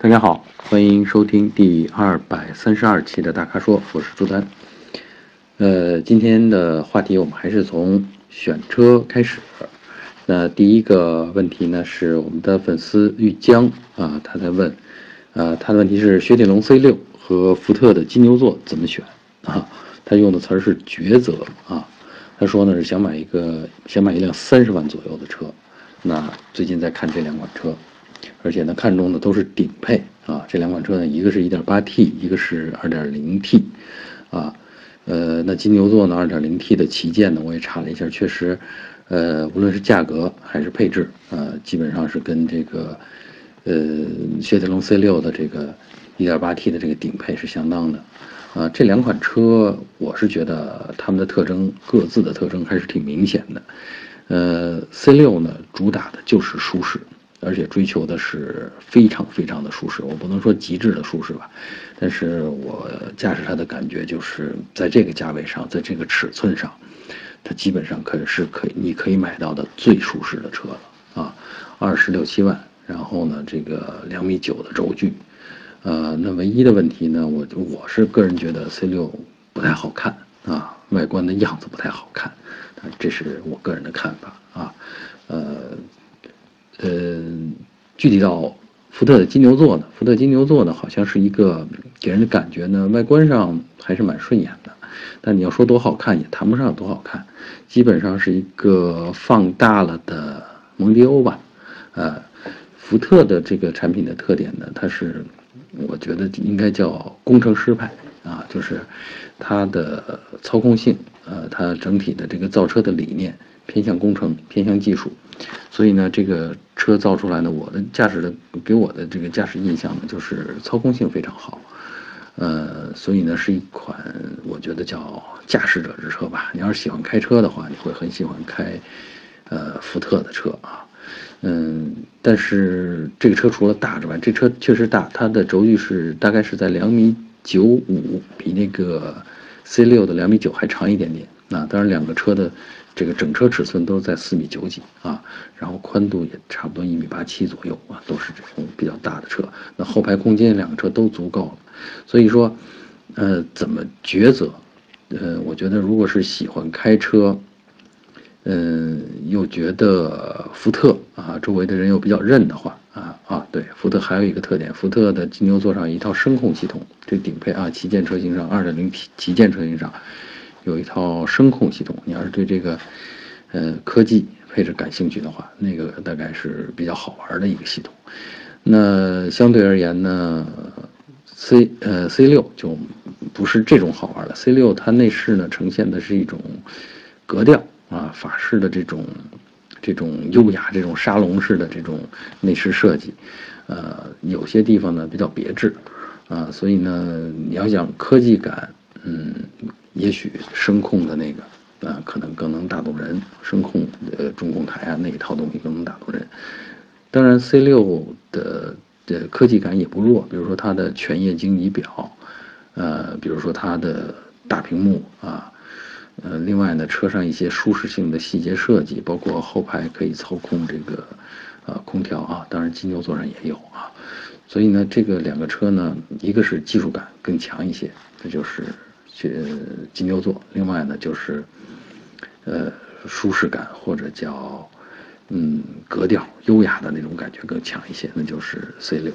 大家好，欢迎收听第二百三十二期的大咖说，我是朱丹。呃，今天的话题我们还是从选车开始。那第一个问题呢，是我们的粉丝玉江啊，他在问，呃，他的问题是雪铁龙 C 六和福特的金牛座怎么选啊？他用的词儿是抉择啊。他说呢是想买一个想买一辆三十万左右的车，那最近在看这两款车。而且呢，看中的都是顶配啊。这两款车呢，一个是一点八 T，一个是二点零 T，啊，呃，那金牛座呢，二点零 T 的旗舰呢，我也查了一下，确实，呃，无论是价格还是配置，呃，基本上是跟这个，呃，雪铁龙 C 六的这个一点八 T 的这个顶配是相当的，啊，这两款车，我是觉得它们的特征各自的特征还是挺明显的，呃，C 六呢，主打的就是舒适。而且追求的是非常非常的舒适，我不能说极致的舒适吧，但是我驾驶它的感觉就是在这个价位上，在这个尺寸上，它基本上可是可以你可以买到的最舒适的车了啊，二十六七万，然后呢这个两米九的轴距，呃，那唯一的问题呢，我我是个人觉得 C 六不太好看啊，外观的样子不太好看，这是我个人的看法啊，呃。呃，具体到福特的金牛座呢，福特金牛座呢，好像是一个给人的感觉呢，外观上还是蛮顺眼的，但你要说多好看，也谈不上多好看，基本上是一个放大了的蒙迪欧吧。呃，福特的这个产品的特点呢，它是，我觉得应该叫工程师派啊，就是它的操控性，呃，它整体的这个造车的理念偏向工程，偏向技术。所以呢，这个车造出来呢，我的驾驶的给我的这个驾驶印象呢，就是操控性非常好，呃，所以呢，是一款我觉得叫驾驶者之车吧。你要是喜欢开车的话，你会很喜欢开，呃，福特的车啊，嗯，但是这个车除了大之外，这车确实大，它的轴距是大概是在两米九五，比那个 C 六的两米九还长一点点。那当然，两个车的。这个整车尺寸都在四米九几啊，然后宽度也差不多一米八七左右啊，都是这种比较大的车。那后排空间两个车都足够了，所以说，呃，怎么抉择？呃，我觉得如果是喜欢开车，嗯，又觉得福特啊，周围的人又比较认的话啊啊，对，福特还有一个特点，福特的金牛座上一套声控系统，这顶配啊旗舰车型上二点零 T 旗舰车型上。有一套声控系统，你要是对这个，呃，科技配置感兴趣的话，那个大概是比较好玩的一个系统。那相对而言呢，C 呃 C 六就不是这种好玩的。C 六它内饰呢呈现的是一种格调啊，法式的这种这种优雅、这种沙龙式的这种内饰设计，呃，有些地方呢比较别致啊，所以呢，你要讲科技感，嗯。也许声控的那个，啊，可能更能打动人。声控的中控台啊，那一套东西更能打动人。当然，C 六的的科技感也不弱，比如说它的全液晶仪表，呃，比如说它的大屏幕啊，呃，另外呢，车上一些舒适性的细节设计，包括后排可以操控这个，呃，空调啊，当然金牛座上也有啊。所以呢，这个两个车呢，一个是技术感更强一些，这就是。去金牛座，另外呢就是，呃，舒适感或者叫，嗯，格调优雅的那种感觉更强一些，那就是 C 六。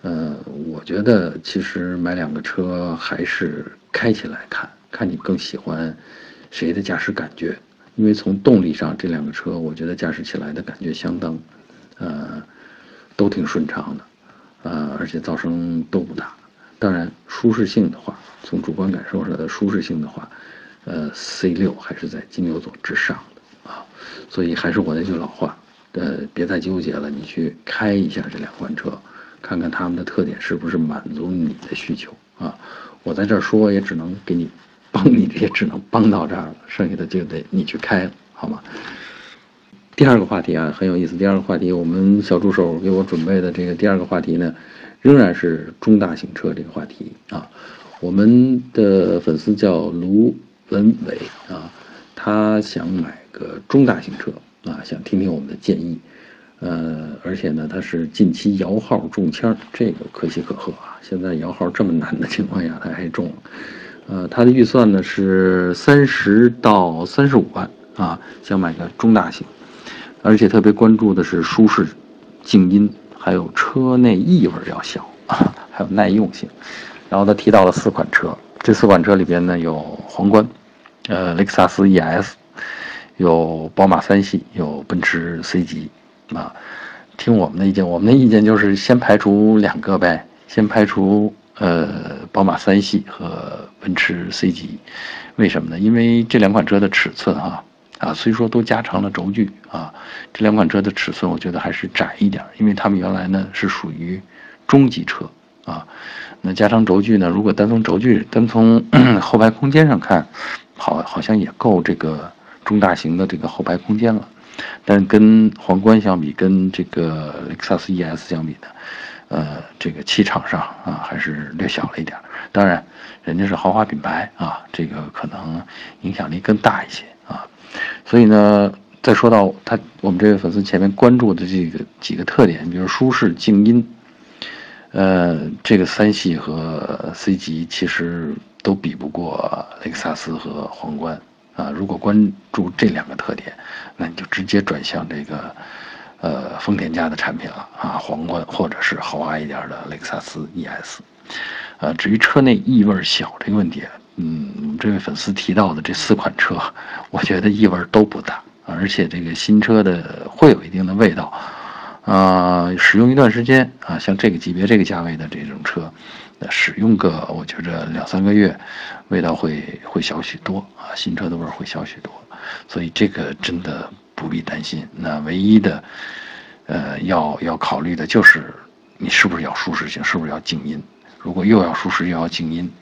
呃，我觉得其实买两个车还是开起来看看你更喜欢谁的驾驶感觉，因为从动力上这两个车，我觉得驾驶起来的感觉相当，呃，都挺顺畅的，呃，而且噪声都不大。当然，舒适性的话，从主观感受上的舒适性的话，呃，C 六还是在金牛座之上的啊。所以还是我那句老话，呃，别再纠结了，你去开一下这两款车，看看它们的特点是不是满足你的需求啊。我在这儿说也只能给你帮你，也只能帮到这儿了，剩下的就得你去开了，好吗？第二个话题啊，很有意思。第二个话题，我们小助手给我准备的这个第二个话题呢。仍然是中大型车这个话题啊，我们的粉丝叫卢文伟啊，他想买个中大型车啊，想听听我们的建议。呃，而且呢，他是近期摇号中签，这个可喜可贺啊！现在摇号这么难的情况下，他还中了。呃，他的预算呢是三十到三十五万啊，想买个中大型，而且特别关注的是舒适、静音，还有车内异味要小，还有耐用性。然后他提到了四款车，这四款车里边呢有皇冠，呃，雷克萨斯 ES，有宝马三系，有奔驰 C 级。啊，听我们的意见，我们的意见就是先排除两个呗，先排除呃宝马三系和奔驰 C 级，为什么呢？因为这两款车的尺寸啊啊，虽说都加长了轴距啊，这两款车的尺寸我觉得还是窄一点，因为他们原来呢是属于中级车啊，那加长轴距呢，如果单从轴距单从 后排空间上看，好好像也够这个中大型的这个后排空间了。但跟皇冠相比，跟这个雷克萨斯 ES 相比呢，呃，这个气场上啊还是略小了一点。当然，人家是豪华品牌啊，这个可能影响力更大一些。所以呢，再说到他我们这位粉丝前面关注的这个几个特点，比如舒适、静音，呃，这个三系和 C 级其实都比不过雷克萨斯和皇冠。啊，如果关注这两个特点，那你就直接转向这个，呃，丰田家的产品了啊，皇冠或者是豪华一点的雷克萨斯 ES。呃，至于车内异味小这个问题，嗯，这位粉丝提到的这四款车，我觉得异味都不大，而且这个新车的会有一定的味道。啊，使用一段时间啊，像这个级别、这个价位的这种车，那使用个我觉着两三个月，味道会会小许多啊，新车的味儿会小许多，所以这个真的不必担心。那唯一的，呃，要要考虑的就是你是不是要舒适性，是不是要静音。如果又要舒适又要静音，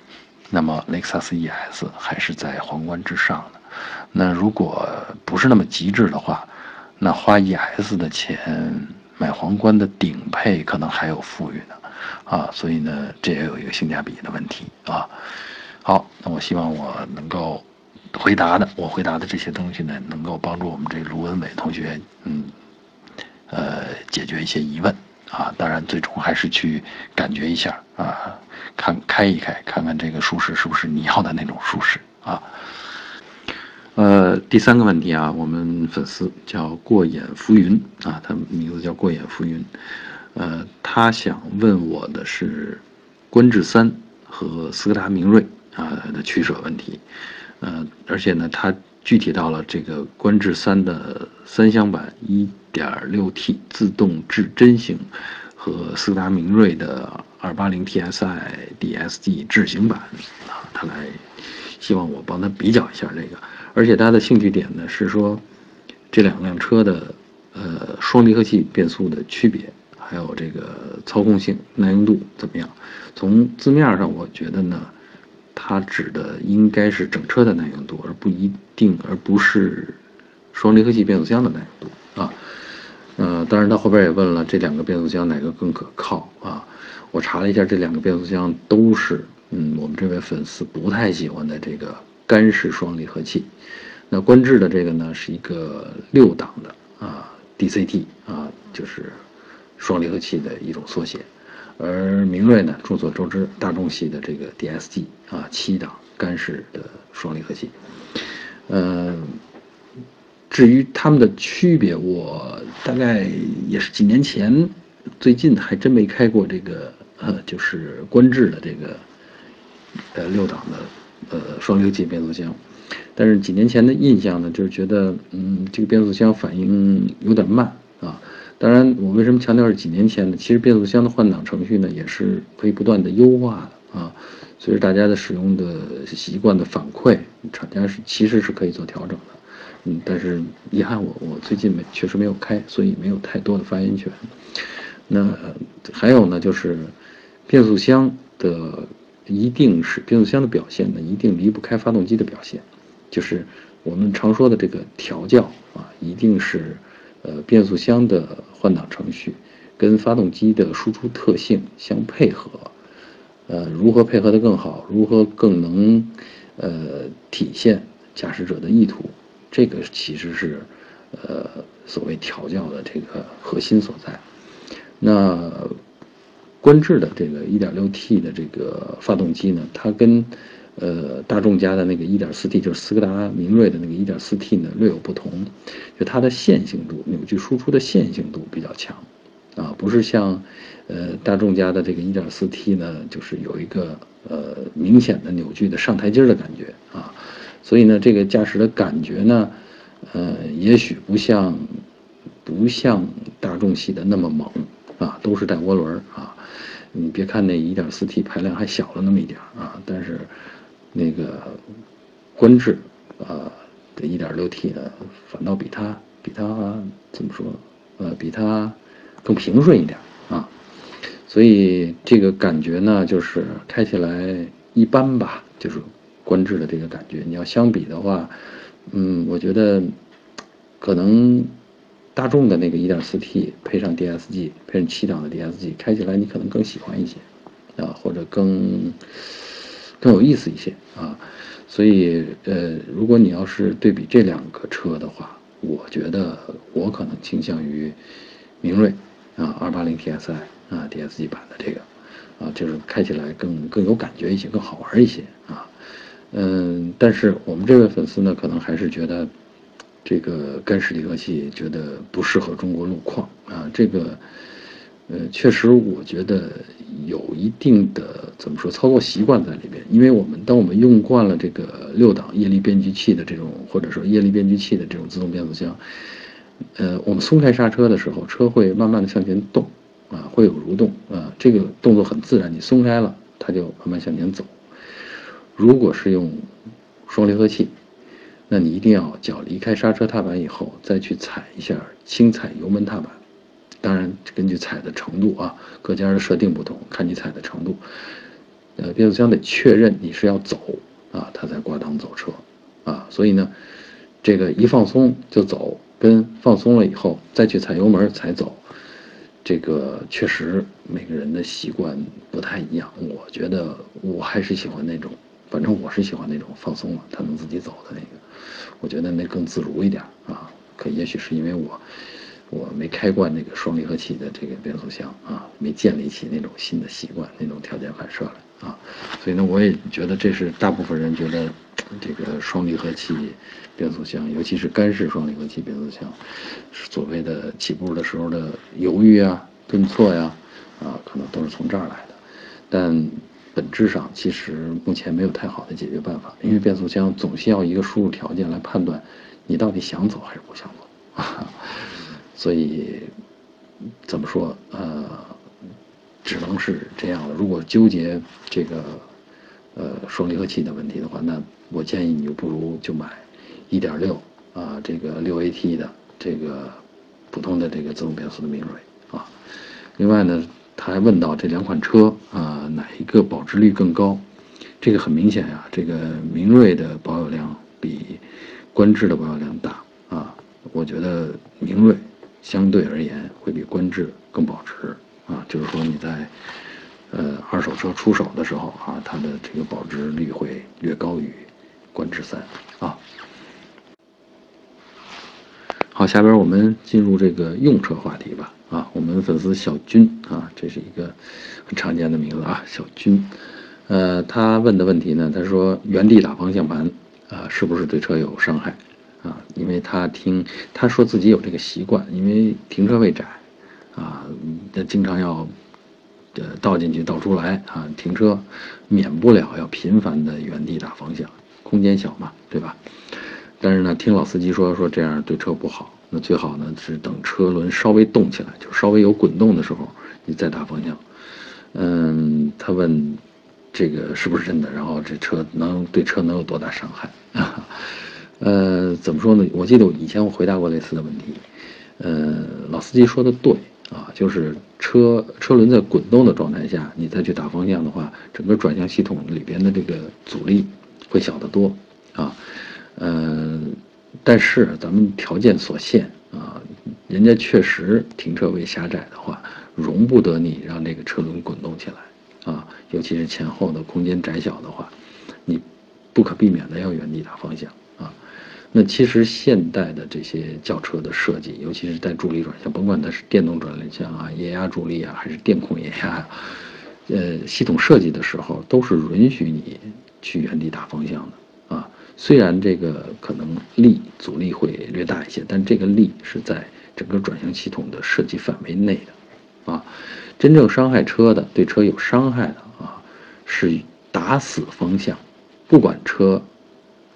那么雷克萨斯 ES 还是在皇冠之上的。那如果不是那么极致的话，那花 ES 的钱。买皇冠的顶配可能还有富裕呢，啊，所以呢，这也有一个性价比的问题啊。好，那我希望我能够回答的，我回答的这些东西呢，能够帮助我们这卢文伟同学，嗯，呃，解决一些疑问啊。当然，最终还是去感觉一下啊，看开一开，看看这个舒适是不是你要的那种舒适啊。呃，第三个问题啊，我们粉丝叫过眼浮云啊，他名字叫过眼浮云，呃，他想问我的是，观致三和斯柯达明锐啊的取舍问题，呃，而且呢，他具体到了这个观致三的三厢版 1.6T 自动至臻型和斯柯达明锐的 280TSI DSG 智行版啊，他来希望我帮他比较一下这个。而且他的兴趣点呢是说，这两辆车的呃双离合器变速的区别，还有这个操控性、耐用度怎么样？从字面上我觉得呢，它指的应该是整车的耐用度，而不一定，而不是双离合器变速箱的耐用度啊。呃，当然他后边也问了，这两个变速箱哪个更可靠啊？我查了一下，这两个变速箱都是嗯，我们这位粉丝不太喜欢的这个。干式双离合器，那观致的这个呢是一个六档的啊 DCT 啊，就是双离合器的一种缩写，而明锐呢众所周知大众系的这个 DSG 啊七档干式的双离合器，嗯，至于它们的区别，我大概也是几年前，最近还真没开过这个呃，就是观致的这个呃六档的。呃，双离合器变速箱，但是几年前的印象呢，就是觉得，嗯，这个变速箱反应有点慢啊。当然，我为什么强调是几年前呢？其实变速箱的换挡程序呢，也是可以不断的优化的啊。随着大家的使用的习惯的反馈，厂家是其实是可以做调整的。嗯，但是遗憾，我我最近没确实没有开，所以没有太多的发言权。那还有呢，就是变速箱的。一定是变速箱的表现呢，一定离不开发动机的表现，就是我们常说的这个调教啊，一定是，呃，变速箱的换挡程序跟发动机的输出特性相配合，呃，如何配合的更好，如何更能，呃，体现驾驶者的意图，这个其实是，呃，所谓调教的这个核心所在。那观致的这个 1.6T 的这个发动机呢，它跟呃大众家的那个 1.4T，就是斯柯达明锐的那个 1.4T 呢略有不同，就它的线性度，扭矩输出的线性度比较强，啊，不是像呃大众家的这个 1.4T 呢，就是有一个呃明显的扭矩的上台阶的感觉。啊，所以呢，这个驾驶的感觉呢，呃，也许不像不像大众系的那么猛。啊，都是带涡轮啊，你别看那 1.4T 排量还小了那么一点啊，那个观致啊的 1.6T 的，反倒比它比它怎么说？呃，比它更平顺一点啊，所以这个感觉呢，就是开起来一般吧，就是观致的这个感觉。你要相比的话，嗯，我觉得可能。大众的那个 1.4T 配上 DSG，配上七档的 DSG，开起来你可能更喜欢一些，啊，或者更更有意思一些啊。所以，呃，如果你要是对比这两个车的话，我觉得我可能倾向于明锐啊二八零 TSI 啊 DSG 版的这个啊，就是开起来更更有感觉一些，更好玩一些啊。嗯，但是我们这位粉丝呢，可能还是觉得。这个干式离合器觉得不适合中国路况啊，这个，呃，确实我觉得有一定的怎么说操作习惯在里边，因为我们当我们用惯了这个六档液力变矩器的这种，或者说液力变矩器的这种自动变速箱，呃，我们松开刹车的时候，车会慢慢的向前动，啊，会有蠕动啊，这个动作很自然，你松开了，它就慢慢向前走。如果是用双离合器。那你一定要脚离开刹车踏板以后，再去踩一下轻踩油门踏板。当然，根据踩的程度啊，各家的设定不同，看你踩的程度。呃，变速箱得确认你是要走啊，它才挂档走车啊。所以呢，这个一放松就走，跟放松了以后再去踩油门才走，这个确实每个人的习惯不太一样。我觉得我还是喜欢那种。反正我是喜欢那种放松了，它能自己走的那个，我觉得那更自如一点啊。可也许是因为我，我没开惯那个双离合器的这个变速箱啊，没建立起那种新的习惯，那种条件反射来啊。所以呢，我也觉得这是大部分人觉得这个双离合器变速箱，尤其是干式双离合器变速箱，所谓的起步的时候的犹豫啊、顿挫呀，啊，可能都是从这儿来的，但。本质上其实目前没有太好的解决办法，因为变速箱总需要一个输入条件来判断你到底想走还是不想走，所以怎么说呃，只能是这样了。如果纠结这个呃双离合器的问题的话，那我建议你就不如就买一点六啊这个六 AT 的这个普通的这个自动变速的明锐啊。另外呢。他还问到这两款车啊，哪一个保值率更高？这个很明显呀，这个明锐的保有量比观致的保有量大啊。我觉得明锐相对而言会比观致更保值啊，就是说你在呃二手车出手的时候啊，它的这个保值率会略高于观致三啊。好，下边我们进入这个用车话题吧。啊，我们粉丝小军啊，这是一个很常见的名字啊，小军。呃，他问的问题呢，他说原地打方向盘啊，是不是对车有伤害啊？因为他听他说自己有这个习惯，因为停车位窄啊，他经常要呃倒进去倒出来啊，停车免不了要频繁的原地打方向，空间小嘛，对吧？但是呢，听老司机说说这样对车不好。那最好呢是等车轮稍微动起来，就稍微有滚动的时候，你再打方向。嗯，他问这个是不是真的？然后这车能对车能有多大伤害？呃，怎么说呢？我记得以前我回答过类似的问题。呃，老司机说的对啊，就是车车轮在滚动的状态下，你再去打方向的话，整个转向系统里边的这个阻力会小得多啊。呃。但是咱们条件所限啊，人家确实停车位狭窄的话，容不得你让这个车轮滚动起来啊，尤其是前后的空间窄小的话，你不可避免的要原地打方向。那其实现代的这些轿车的设计，尤其是带助力转向，甭管它是电动转向啊、液压助力啊，还是电控液压，呃，系统设计的时候都是允许你去原地打方向的啊。虽然这个可能力阻力会略大一些，但这个力是在整个转向系统的设计范围内的啊。真正伤害车的、对车有伤害的啊，是打死方向，不管车。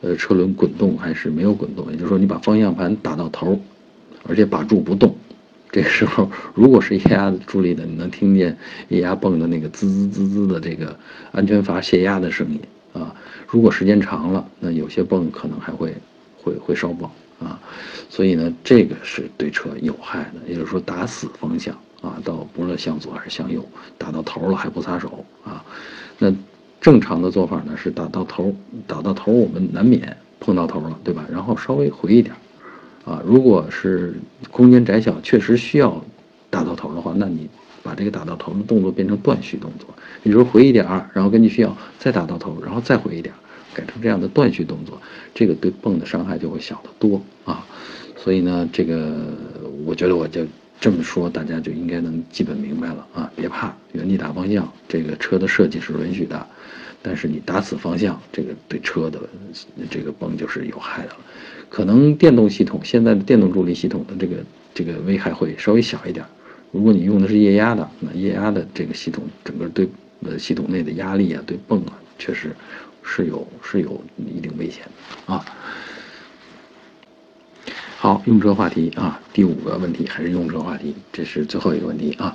呃，车轮滚动还是没有滚动，也就是说，你把方向盘打到头，而且把住不动，这个时候，如果是液压助力的，你能听见液压泵的那个滋滋滋滋的这个安全阀泄压的声音啊。如果时间长了，那有些泵可能还会会会烧爆啊。所以呢，这个是对车有害的，也就是说，打死方向啊，到不论向左还是向右，打到头了还不撒手啊，那。正常的做法呢是打到头，打到头我们难免碰到头了，对吧？然后稍微回一点，啊，如果是空间窄小，确实需要打到头的话，那你把这个打到头的动作变成断续动作，你说回一点儿，然后根据需要再打到头，然后再回一点，改成这样的断续动作，这个对泵的伤害就会小得多啊。所以呢，这个我觉得我就这么说，大家就应该能基本明白了啊，别怕，原地打方向，这个车的设计是允许的。但是你打死方向，这个对车的这个泵就是有害的了。可能电动系统现在的电动助力系统的这个这个危害会稍微小一点。如果你用的是液压的，那液压的这个系统整个对呃系统内的压力啊，对泵啊，确实是有是有一定危险的啊。好，用车话题啊，第五个问题还是用车话题，这是最后一个问题啊。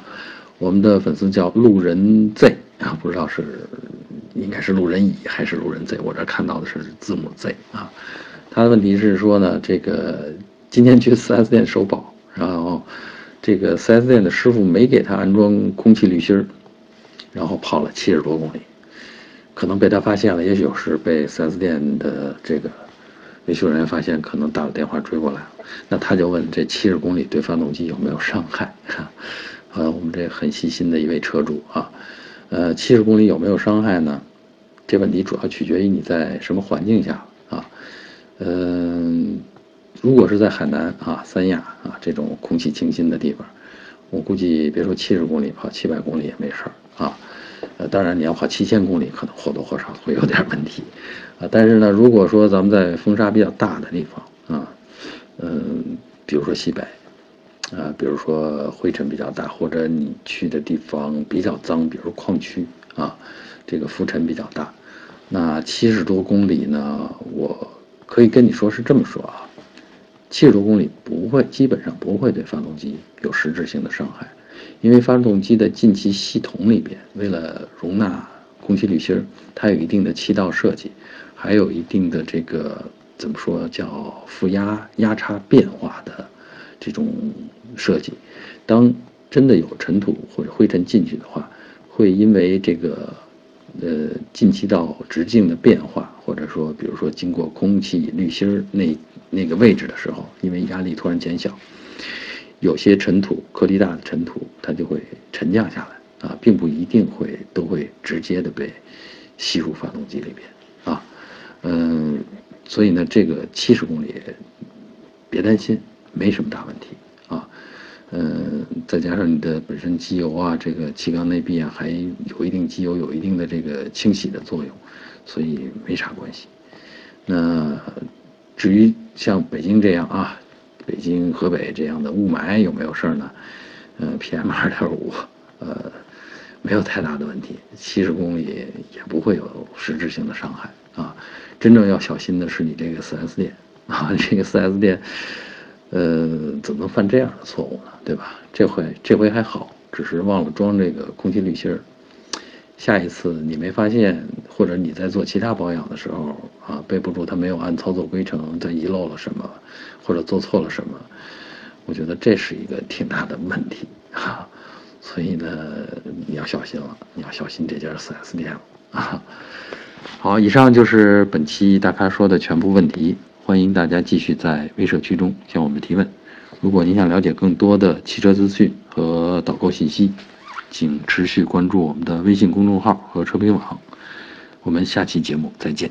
我们的粉丝叫路人 Z 啊，不知道是。应该是路人乙还是路人 Z？我这看到的是字母 Z 啊。他的问题是说呢，这个今天去 4S 店首保，然后这个 4S 店的师傅没给他安装空气滤芯儿，然后跑了七十多公里，可能被他发现了，也许是被 4S 店的这个维修人员发现，可能打了电话追过来了。那他就问这七十公里对发动机有没有伤害？啊，我们这很细心的一位车主啊。呃，七十公里有没有伤害呢？这问题主要取决于你在什么环境下啊。嗯，如果是在海南啊、三亚啊这种空气清新的地方，我估计别说七十公里，跑七百公里也没事儿啊。呃，当然你要跑七千公里，可能或多或少会有点问题啊。但是呢，如果说咱们在风沙比较大的地方啊，嗯，比如说西北。啊，比如说灰尘比较大，或者你去的地方比较脏，比如矿区啊，这个浮尘比较大，那七十多公里呢，我可以跟你说是这么说啊，七十多公里不会，基本上不会对发动机有实质性的伤害，因为发动机的进气系统里边，为了容纳空气滤芯儿，它有一定的气道设计，还有一定的这个怎么说叫负压压差变化的这种。设计，当真的有尘土或者灰尘进去的话，会因为这个，呃，进气道直径的变化，或者说，比如说经过空气滤芯儿那那个位置的时候，因为压力突然减小，有些尘土颗粒大的尘土，它就会沉降下来啊，并不一定会都会直接的被吸入发动机里边啊，嗯，所以呢，这个七十公里别担心，没什么大问题啊。嗯，再加上你的本身机油啊，这个气缸内壁啊，还有一定机油，有一定的这个清洗的作用，所以没啥关系。那至于像北京这样啊，北京、河北这样的雾霾有没有事儿呢？嗯，PM 二点五，呃，没有太大的问题，七十公里也不会有实质性的伤害啊。真正要小心的是你这个 4S 店啊，这个 4S 店。呃，怎么能犯这样的错误呢？对吧？这回这回还好，只是忘了装这个空气滤芯儿。下一次你没发现，或者你在做其他保养的时候啊，备不住他没有按操作规程，他遗漏了什么，或者做错了什么，我觉得这是一个挺大的问题啊。所以呢，你要小心了，你要小心这家 4S 店啊。好，以上就是本期大咖说的全部问题。欢迎大家继续在微社区中向我们提问。如果您想了解更多的汽车资讯和导购信息，请持续关注我们的微信公众号和车评网。我们下期节目再见。